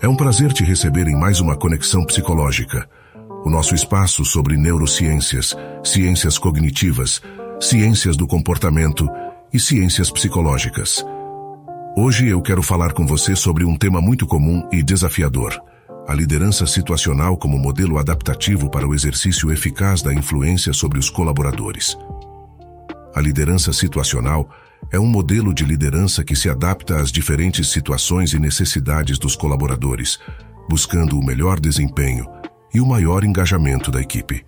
É um prazer te receber em mais uma conexão psicológica. O nosso espaço sobre neurociências, ciências cognitivas, ciências do comportamento e ciências psicológicas. Hoje eu quero falar com você sobre um tema muito comum e desafiador: a liderança situacional como modelo adaptativo para o exercício eficaz da influência sobre os colaboradores. A liderança situacional é um modelo de liderança que se adapta às diferentes situações e necessidades dos colaboradores, buscando o melhor desempenho e o maior engajamento da equipe.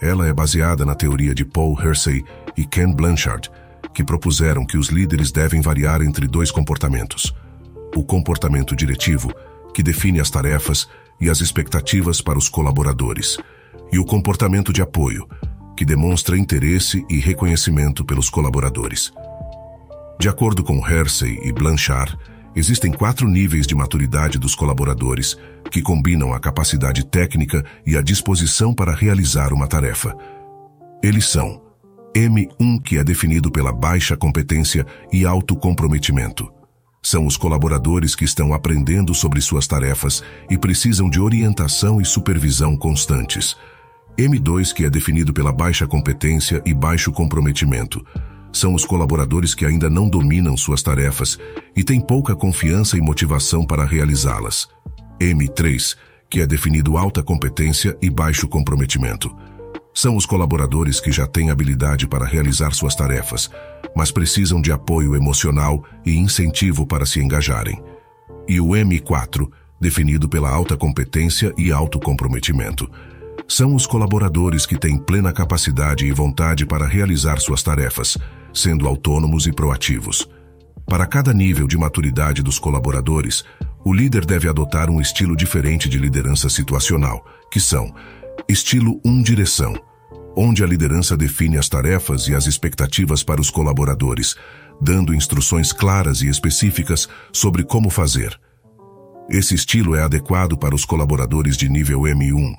Ela é baseada na teoria de Paul Hersey e Ken Blanchard, que propuseram que os líderes devem variar entre dois comportamentos: o comportamento diretivo, que define as tarefas e as expectativas para os colaboradores, e o comportamento de apoio, que demonstra interesse e reconhecimento pelos colaboradores. De acordo com Hersey e Blanchard, existem quatro níveis de maturidade dos colaboradores que combinam a capacidade técnica e a disposição para realizar uma tarefa. Eles são M1, que é definido pela baixa competência e alto comprometimento. São os colaboradores que estão aprendendo sobre suas tarefas e precisam de orientação e supervisão constantes. M2, que é definido pela baixa competência e baixo comprometimento são os colaboradores que ainda não dominam suas tarefas e têm pouca confiança e motivação para realizá-las. M3, que é definido alta competência e baixo comprometimento. São os colaboradores que já têm habilidade para realizar suas tarefas, mas precisam de apoio emocional e incentivo para se engajarem. E o M4, definido pela alta competência e alto comprometimento. São os colaboradores que têm plena capacidade e vontade para realizar suas tarefas, sendo autônomos e proativos. Para cada nível de maturidade dos colaboradores, o líder deve adotar um estilo diferente de liderança situacional, que são estilo 1 direção, onde a liderança define as tarefas e as expectativas para os colaboradores, dando instruções claras e específicas sobre como fazer. Esse estilo é adequado para os colaboradores de nível M1.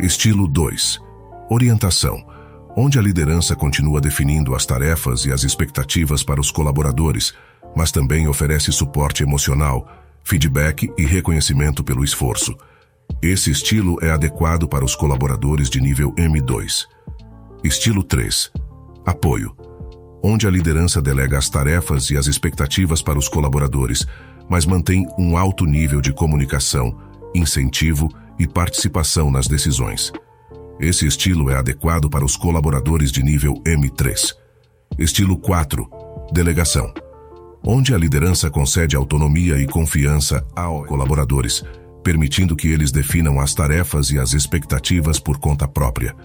Estilo 2. Orientação onde a liderança continua definindo as tarefas e as expectativas para os colaboradores, mas também oferece suporte emocional, feedback e reconhecimento pelo esforço. Esse estilo é adequado para os colaboradores de nível M2. Estilo 3. Apoio. Onde a liderança delega as tarefas e as expectativas para os colaboradores, mas mantém um alto nível de comunicação, incentivo e participação nas decisões. Esse estilo é adequado para os colaboradores de nível M3. Estilo 4. Delegação. Onde a liderança concede autonomia e confiança aos colaboradores, permitindo que eles definam as tarefas e as expectativas por conta própria.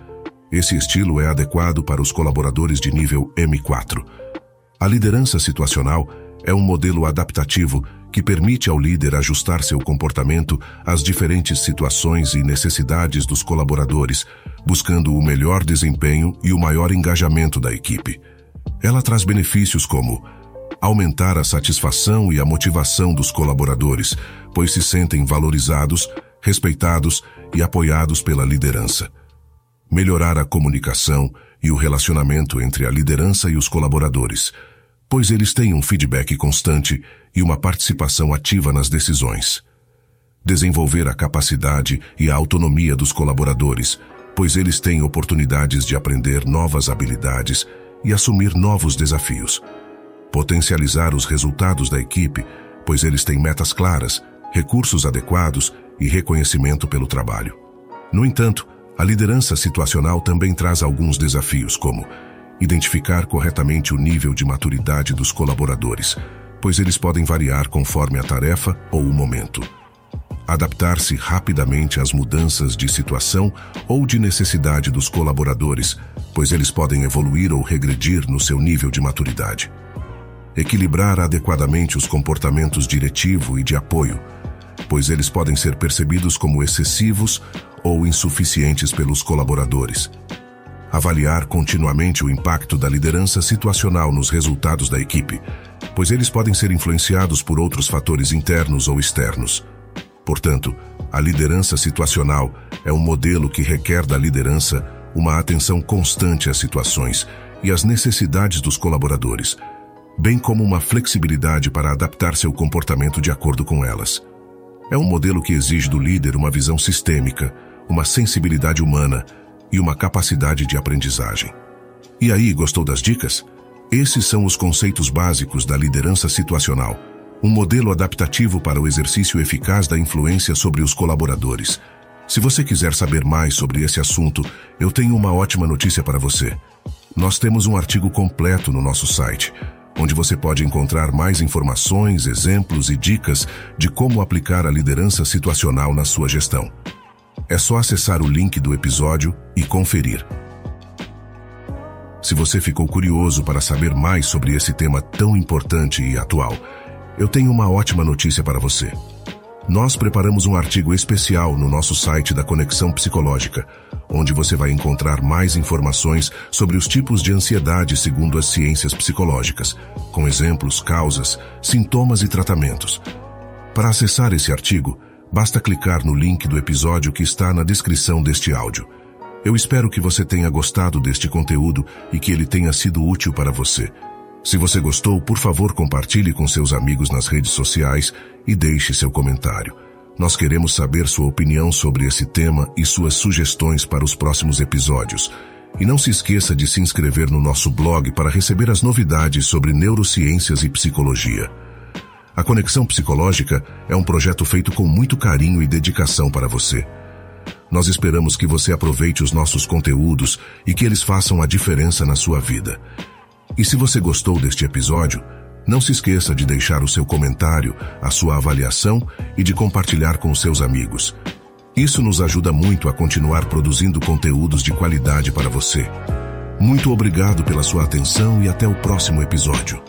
Esse estilo é adequado para os colaboradores de nível M4. A liderança situacional é um modelo adaptativo que permite ao líder ajustar seu comportamento às diferentes situações e necessidades dos colaboradores, buscando o melhor desempenho e o maior engajamento da equipe. Ela traz benefícios como aumentar a satisfação e a motivação dos colaboradores, pois se sentem valorizados, respeitados e apoiados pela liderança. Melhorar a comunicação e o relacionamento entre a liderança e os colaboradores, pois eles têm um feedback constante e uma participação ativa nas decisões. Desenvolver a capacidade e a autonomia dos colaboradores, pois eles têm oportunidades de aprender novas habilidades e assumir novos desafios. Potencializar os resultados da equipe, pois eles têm metas claras, recursos adequados e reconhecimento pelo trabalho. No entanto, a liderança situacional também traz alguns desafios, como identificar corretamente o nível de maturidade dos colaboradores, pois eles podem variar conforme a tarefa ou o momento. Adaptar-se rapidamente às mudanças de situação ou de necessidade dos colaboradores, pois eles podem evoluir ou regredir no seu nível de maturidade. Equilibrar adequadamente os comportamentos diretivo e de apoio, pois eles podem ser percebidos como excessivos ou insuficientes pelos colaboradores avaliar continuamente o impacto da liderança situacional nos resultados da equipe, pois eles podem ser influenciados por outros fatores internos ou externos. Portanto, a liderança situacional é um modelo que requer da liderança uma atenção constante às situações e às necessidades dos colaboradores, bem como uma flexibilidade para adaptar seu comportamento de acordo com elas. É um modelo que exige do líder uma visão sistêmica, uma sensibilidade humana e uma capacidade de aprendizagem. E aí, gostou das dicas? Esses são os conceitos básicos da liderança situacional, um modelo adaptativo para o exercício eficaz da influência sobre os colaboradores. Se você quiser saber mais sobre esse assunto, eu tenho uma ótima notícia para você. Nós temos um artigo completo no nosso site, onde você pode encontrar mais informações, exemplos e dicas de como aplicar a liderança situacional na sua gestão. É só acessar o link do episódio e conferir. Se você ficou curioso para saber mais sobre esse tema tão importante e atual, eu tenho uma ótima notícia para você. Nós preparamos um artigo especial no nosso site da Conexão Psicológica, onde você vai encontrar mais informações sobre os tipos de ansiedade segundo as ciências psicológicas, com exemplos, causas, sintomas e tratamentos. Para acessar esse artigo, basta clicar no link do episódio que está na descrição deste áudio. Eu espero que você tenha gostado deste conteúdo e que ele tenha sido útil para você. Se você gostou, por favor, compartilhe com seus amigos nas redes sociais e deixe seu comentário. Nós queremos saber sua opinião sobre esse tema e suas sugestões para os próximos episódios. E não se esqueça de se inscrever no nosso blog para receber as novidades sobre neurociências e psicologia. A Conexão Psicológica é um projeto feito com muito carinho e dedicação para você. Nós esperamos que você aproveite os nossos conteúdos e que eles façam a diferença na sua vida. E se você gostou deste episódio, não se esqueça de deixar o seu comentário, a sua avaliação e de compartilhar com seus amigos. Isso nos ajuda muito a continuar produzindo conteúdos de qualidade para você. Muito obrigado pela sua atenção e até o próximo episódio.